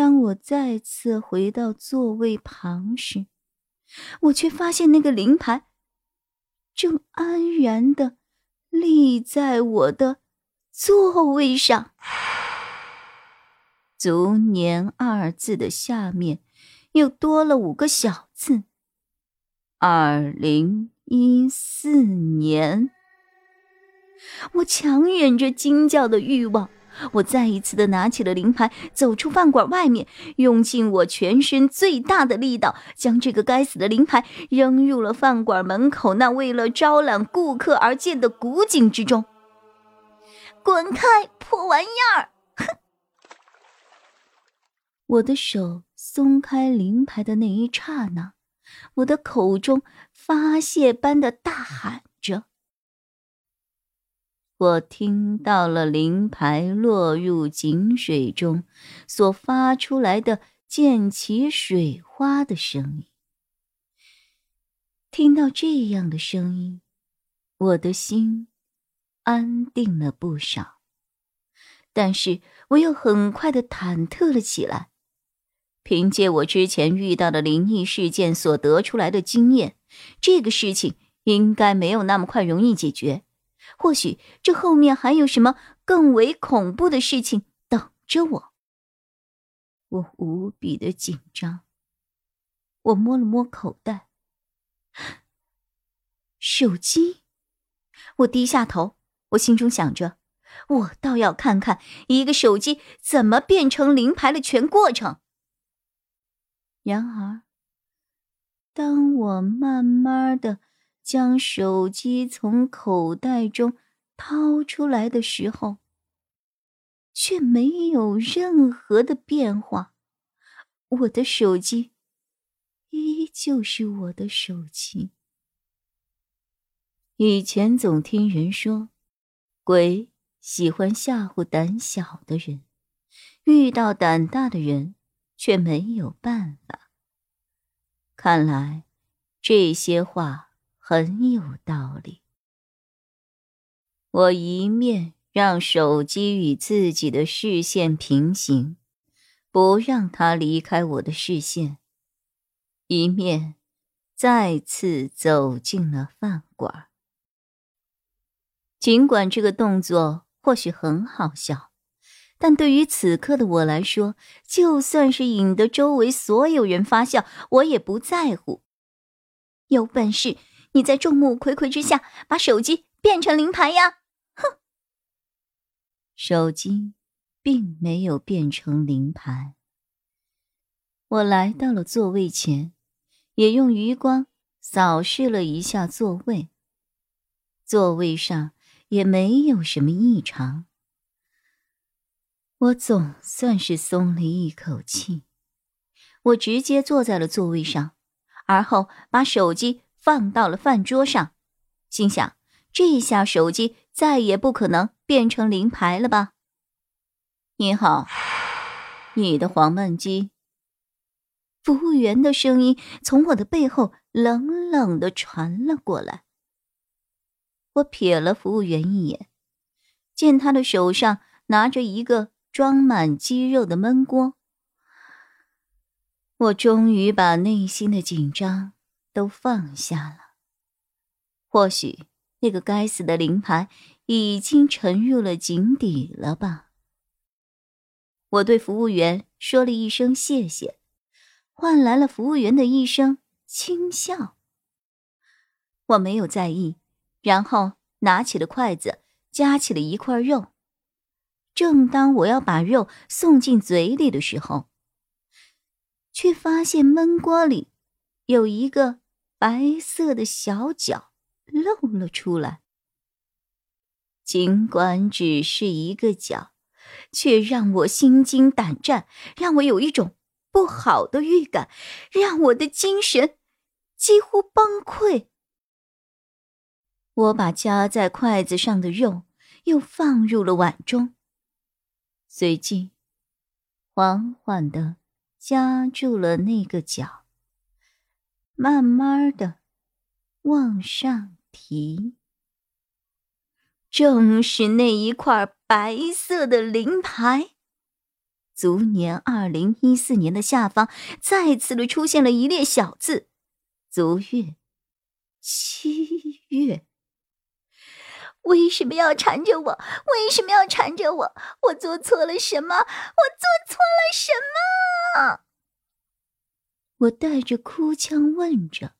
当我再次回到座位旁时，我却发现那个灵牌正安然的立在我的座位上。足年二字的下面又多了五个小字：二零一四年。我强忍着惊叫的欲望。我再一次的拿起了灵牌，走出饭馆外面，用尽我全身最大的力道，将这个该死的灵牌扔入了饭馆门口那为了招揽顾客而建的古井之中。滚开，破玩意儿！哼！我的手松开灵牌的那一刹那，我的口中发泄般的大喊。我听到了灵牌落入井水中所发出来的溅起水花的声音。听到这样的声音，我的心安定了不少，但是我又很快的忐忑了起来。凭借我之前遇到的灵异事件所得出来的经验，这个事情应该没有那么快容易解决。或许这后面还有什么更为恐怖的事情等着我。我无比的紧张。我摸了摸口袋，手机。我低下头，我心中想着，我倒要看看一个手机怎么变成灵牌的全过程。然而，当我慢慢的。将手机从口袋中掏出来的时候，却没有任何的变化。我的手机依旧是我的手机。以前总听人说，鬼喜欢吓唬胆小的人，遇到胆大的人却没有办法。看来这些话。很有道理。我一面让手机与自己的视线平行，不让它离开我的视线，一面再次走进了饭馆。尽管这个动作或许很好笑，但对于此刻的我来说，就算是引得周围所有人发笑，我也不在乎。有本事！你在众目睽睽之下把手机变成灵牌呀！哼，手机并没有变成灵牌。我来到了座位前，也用余光扫视了一下座位。座位上也没有什么异常。我总算是松了一口气。我直接坐在了座位上，而后把手机。放到了饭桌上，心想：这下手机再也不可能变成灵牌了吧？你好，你的黄焖鸡。服务员的声音从我的背后冷冷的传了过来。我瞥了服务员一眼，见他的手上拿着一个装满鸡肉的焖锅，我终于把内心的紧张。都放下了。或许那个该死的灵牌已经沉入了井底了吧？我对服务员说了一声谢谢，换来了服务员的一声轻笑。我没有在意，然后拿起了筷子，夹起了一块肉。正当我要把肉送进嘴里的时候，却发现焖锅里有一个。白色的小脚露了出来，尽管只是一个脚，却让我心惊胆战，让我有一种不好的预感让我的精神几乎崩溃。我把夹在筷子上的肉又放入了碗中，随即缓缓的夹住了那个角，慢慢的往上提。正是那一块白色的灵牌。卒年二零一四年的下方再次的出现了一列小字：“卒月七月。”为什么要缠着我？为什么要缠着我？我做错了什么？我做错了什么？我带着哭腔问着。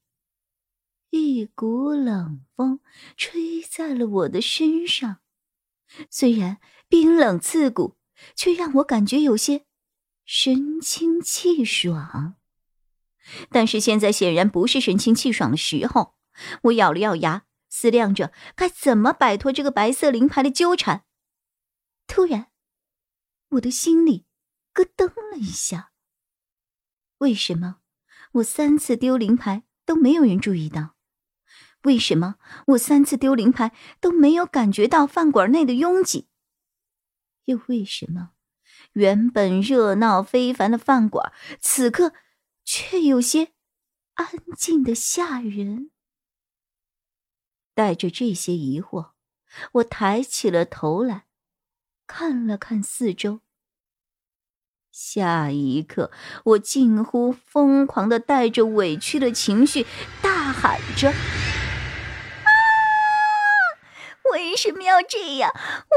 一股冷风吹在了我的身上，虽然冰冷刺骨。却让我感觉有些神清气爽，但是现在显然不是神清气爽的时候。我咬了咬牙，思量着该怎么摆脱这个白色灵牌的纠缠。突然，我的心里咯噔了一下。为什么我三次丢灵牌都没有人注意到？为什么我三次丢灵牌都没有感觉到饭馆内的拥挤？又为什么，原本热闹非凡的饭馆，此刻却有些安静的吓人？带着这些疑惑，我抬起了头来，看了看四周。下一刻，我近乎疯狂的带着委屈的情绪，大喊着。啊为什么要这样？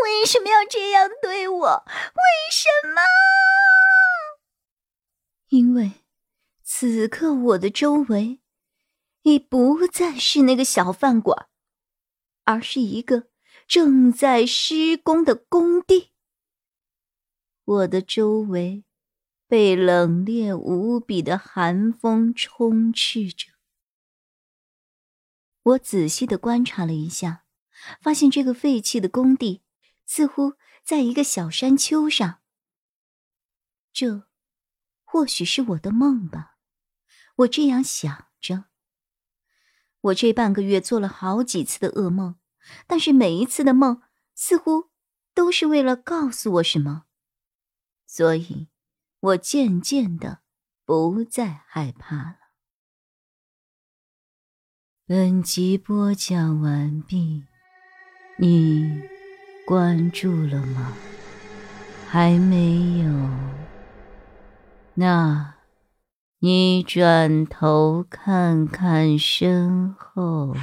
为什么要这样对我？为什么？因为此刻我的周围已不再是那个小饭馆，而是一个正在施工的工地。我的周围被冷冽无比的寒风充斥着。我仔细的观察了一下。发现这个废弃的工地似乎在一个小山丘上。这，或许是我的梦吧，我这样想着。我这半个月做了好几次的噩梦，但是每一次的梦似乎都是为了告诉我什么，所以，我渐渐的不再害怕了。本集播讲完毕。你关注了吗？还没有？那，你转头看看身后。